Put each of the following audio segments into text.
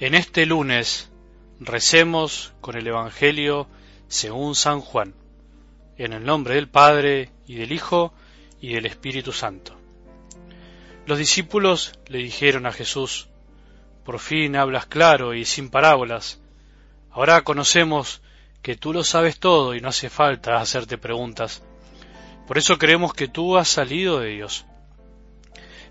En este lunes recemos con el Evangelio según San Juan, en el nombre del Padre y del Hijo y del Espíritu Santo. Los discípulos le dijeron a Jesús, por fin hablas claro y sin parábolas. Ahora conocemos que tú lo sabes todo y no hace falta hacerte preguntas. Por eso creemos que tú has salido de Dios.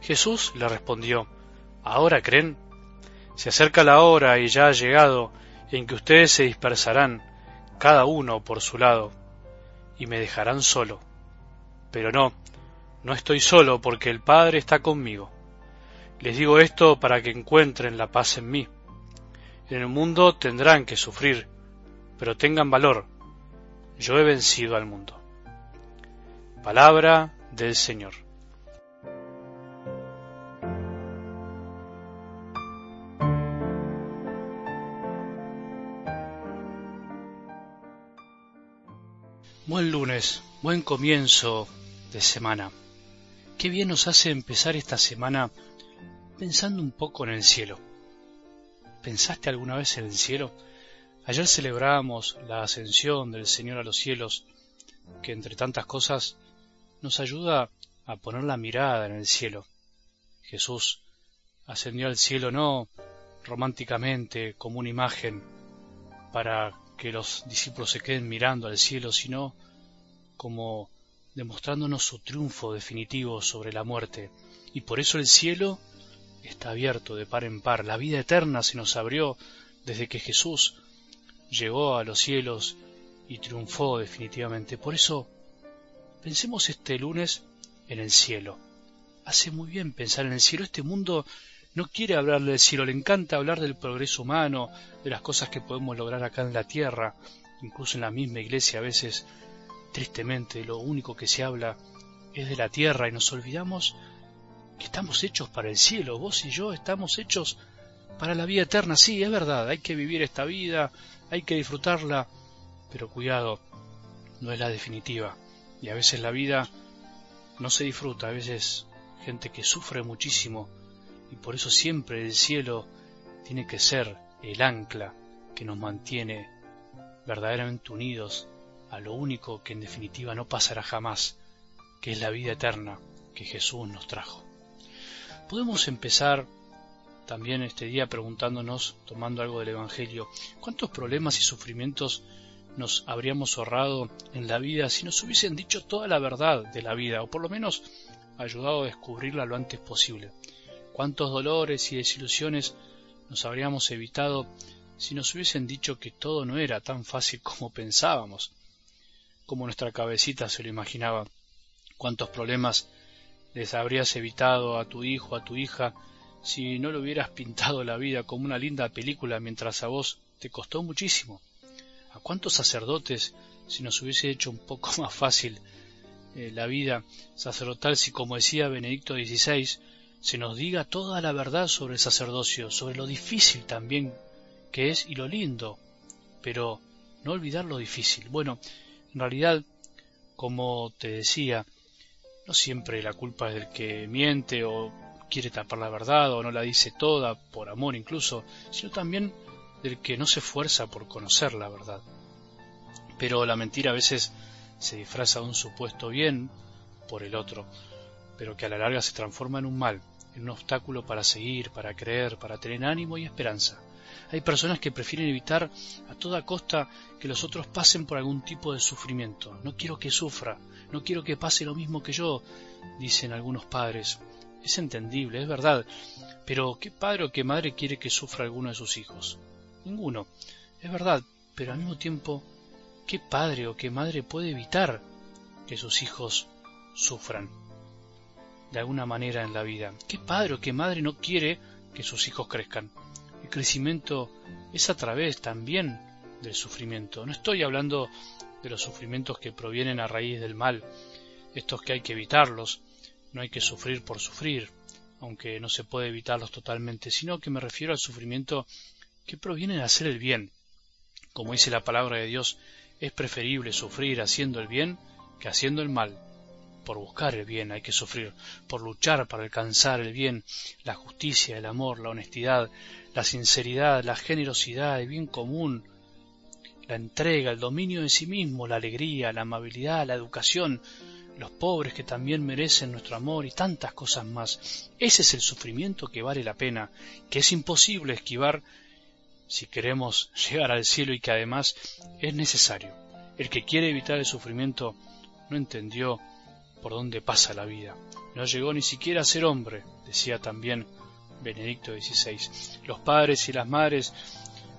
Jesús le respondió, ¿ahora creen? Se acerca la hora y ya ha llegado en que ustedes se dispersarán, cada uno por su lado, y me dejarán solo. Pero no, no estoy solo porque el Padre está conmigo. Les digo esto para que encuentren la paz en mí. En el mundo tendrán que sufrir, pero tengan valor. Yo he vencido al mundo. Palabra del Señor. Buen lunes, buen comienzo de semana. Qué bien nos hace empezar esta semana pensando un poco en el cielo. ¿Pensaste alguna vez en el cielo? Ayer celebrábamos la ascensión del Señor a los cielos, que entre tantas cosas nos ayuda a poner la mirada en el cielo. Jesús ascendió al cielo no románticamente como una imagen para que los discípulos se queden mirando al cielo, sino como demostrándonos su triunfo definitivo sobre la muerte. Y por eso el cielo está abierto de par en par. La vida eterna se nos abrió desde que Jesús llegó a los cielos y triunfó definitivamente. Por eso pensemos este lunes en el cielo. Hace muy bien pensar en el cielo. Este mundo no quiere hablar del cielo, le encanta hablar del progreso humano, de las cosas que podemos lograr acá en la tierra, incluso en la misma iglesia a veces, tristemente, lo único que se habla es de la tierra y nos olvidamos que estamos hechos para el cielo, vos y yo estamos hechos para la vida eterna, sí, es verdad, hay que vivir esta vida, hay que disfrutarla, pero cuidado, no es la definitiva, y a veces la vida no se disfruta, a veces gente que sufre muchísimo, y por eso siempre el cielo tiene que ser el ancla que nos mantiene verdaderamente unidos a lo único que en definitiva no pasará jamás, que es la vida eterna que Jesús nos trajo. Podemos empezar también este día preguntándonos, tomando algo del Evangelio, ¿cuántos problemas y sufrimientos nos habríamos ahorrado en la vida si nos hubiesen dicho toda la verdad de la vida, o por lo menos ayudado a descubrirla lo antes posible? Cuántos dolores y desilusiones nos habríamos evitado si nos hubiesen dicho que todo no era tan fácil como pensábamos, como nuestra cabecita se lo imaginaba, cuántos problemas les habrías evitado a tu hijo, a tu hija, si no le hubieras pintado la vida como una linda película mientras a vos te costó muchísimo. ¿A cuántos sacerdotes si nos hubiese hecho un poco más fácil eh, la vida sacerdotal si, como decía Benedicto XVI, se nos diga toda la verdad sobre el sacerdocio, sobre lo difícil también que es y lo lindo, pero no olvidar lo difícil. Bueno, en realidad, como te decía, no siempre la culpa es del que miente o quiere tapar la verdad o no la dice toda, por amor incluso, sino también del que no se esfuerza por conocer la verdad. Pero la mentira a veces se disfraza de un supuesto bien por el otro, pero que a la larga se transforma en un mal un obstáculo para seguir, para creer, para tener ánimo y esperanza. Hay personas que prefieren evitar a toda costa que los otros pasen por algún tipo de sufrimiento. No quiero que sufra, no quiero que pase lo mismo que yo, dicen algunos padres. Es entendible, es verdad, pero ¿qué padre o qué madre quiere que sufra alguno de sus hijos? Ninguno. Es verdad, pero al mismo tiempo, ¿qué padre o qué madre puede evitar que sus hijos sufran? De alguna manera en la vida. ¿Qué padre o qué madre no quiere que sus hijos crezcan? El crecimiento es a través también del sufrimiento. No estoy hablando de los sufrimientos que provienen a raíz del mal, estos que hay que evitarlos, no hay que sufrir por sufrir, aunque no se puede evitarlos totalmente, sino que me refiero al sufrimiento que proviene de hacer el bien. Como dice la palabra de Dios, es preferible sufrir haciendo el bien que haciendo el mal. Por buscar el bien hay que sufrir, por luchar para alcanzar el bien, la justicia, el amor, la honestidad, la sinceridad, la generosidad, el bien común, la entrega, el dominio de sí mismo, la alegría, la amabilidad, la educación, los pobres que también merecen nuestro amor y tantas cosas más. Ese es el sufrimiento que vale la pena, que es imposible esquivar si queremos llegar al cielo y que además es necesario. El que quiere evitar el sufrimiento no entendió por dónde pasa la vida. No llegó ni siquiera a ser hombre, decía también Benedicto XVI. Los padres y las madres,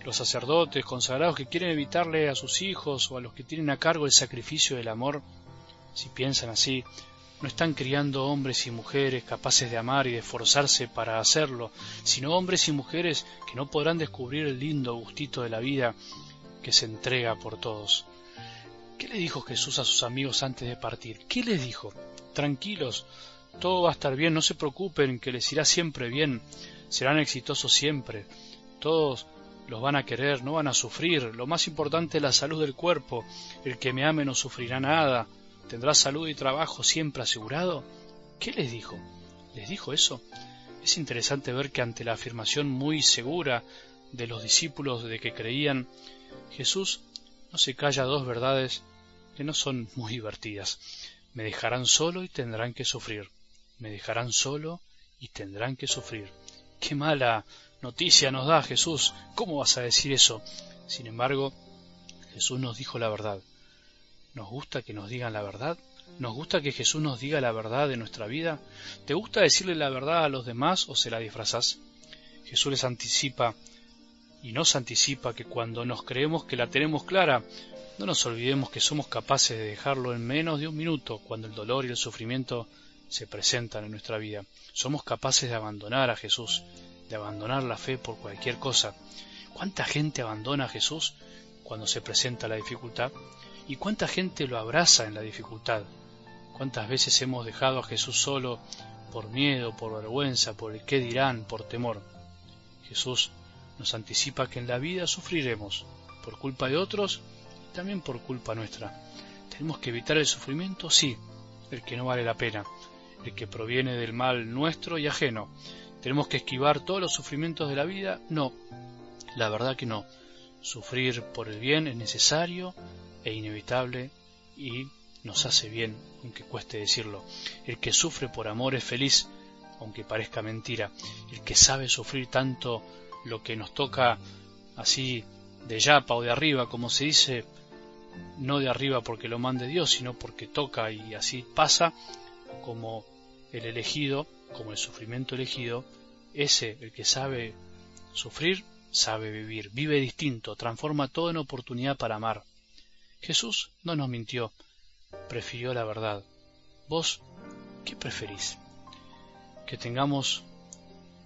los sacerdotes consagrados que quieren evitarle a sus hijos o a los que tienen a cargo el sacrificio del amor, si piensan así, no están criando hombres y mujeres capaces de amar y de esforzarse para hacerlo, sino hombres y mujeres que no podrán descubrir el lindo gustito de la vida que se entrega por todos. ¿Qué le dijo Jesús a sus amigos antes de partir? ¿Qué les dijo? Tranquilos, todo va a estar bien, no se preocupen, que les irá siempre bien, serán exitosos siempre, todos los van a querer, no van a sufrir, lo más importante es la salud del cuerpo, el que me ame no sufrirá nada, tendrá salud y trabajo siempre asegurado. ¿Qué les dijo? ¿Les dijo eso? Es interesante ver que ante la afirmación muy segura de los discípulos de que creían, Jesús no se calla dos verdades que no son muy divertidas. Me dejarán solo y tendrán que sufrir. Me dejarán solo y tendrán que sufrir. Qué mala noticia nos da Jesús. ¿Cómo vas a decir eso? Sin embargo, Jesús nos dijo la verdad. ¿Nos gusta que nos digan la verdad? ¿Nos gusta que Jesús nos diga la verdad de nuestra vida? ¿Te gusta decirle la verdad a los demás o se la disfrazas? Jesús les anticipa y nos anticipa que cuando nos creemos que la tenemos clara, no nos olvidemos que somos capaces de dejarlo en menos de un minuto cuando el dolor y el sufrimiento se presentan en nuestra vida. Somos capaces de abandonar a Jesús, de abandonar la fe por cualquier cosa. ¿Cuánta gente abandona a Jesús cuando se presenta la dificultad? ¿Y cuánta gente lo abraza en la dificultad? ¿Cuántas veces hemos dejado a Jesús solo por miedo, por vergüenza, por el qué dirán, por temor? Jesús nos anticipa que en la vida sufriremos por culpa de otros y también por culpa nuestra. ¿Tenemos que evitar el sufrimiento? Sí, el que no vale la pena, el que proviene del mal nuestro y ajeno. ¿Tenemos que esquivar todos los sufrimientos de la vida? No, la verdad que no. Sufrir por el bien es necesario e inevitable y nos hace bien, aunque cueste decirlo. El que sufre por amor es feliz, aunque parezca mentira. El que sabe sufrir tanto lo que nos toca así de yapa o de arriba, como se dice, no de arriba porque lo mande Dios, sino porque toca y así pasa, como el elegido, como el sufrimiento elegido, ese, el que sabe sufrir, sabe vivir, vive distinto, transforma todo en oportunidad para amar. Jesús no nos mintió, prefirió la verdad. ¿Vos qué preferís? Que tengamos